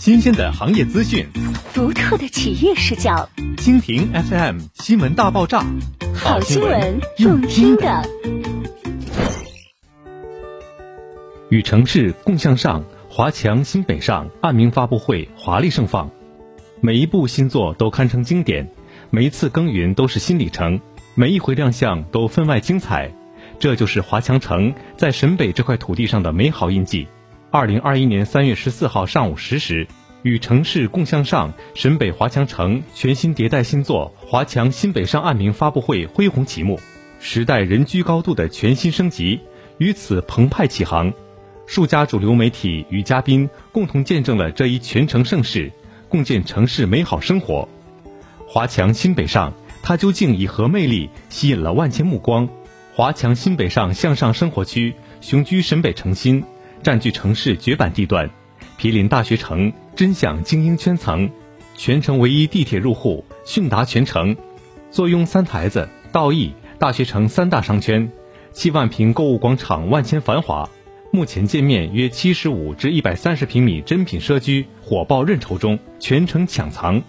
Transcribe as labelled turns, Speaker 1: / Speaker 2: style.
Speaker 1: 新鲜的行业资讯，
Speaker 2: 独特的企业视角。
Speaker 1: 蜻蜓 FM 新闻大爆炸，
Speaker 2: 好新闻，用听的。
Speaker 1: 与城市共向上，华强新北上暗名发布会华丽盛放，每一部新作都堪称经典，每一次耕耘都是新里程，每一回亮相都分外精彩。这就是华强城在沈北这块土地上的美好印记。二零二一年三月十四号上午十时，与城市共向上，沈北华强城全新迭代新作《华强新北上》案名发布会恢宏启幕，时代人居高度的全新升级于此澎湃启航。数家主流媒体与嘉宾共同见证了这一全城盛事，共建城市美好生活。华强新北上，它究竟以何魅力吸引了万千目光？华强新北上向上生活区雄居沈北城心。占据城市绝版地段，毗邻大学城，真享精英圈层，全城唯一地铁入户，迅达全城，坐拥三台子、道义、大学城三大商圈，七万平购物广场，万千繁华。目前建面约七十五至一百三十平米珍品奢居火爆认筹中，全城抢藏。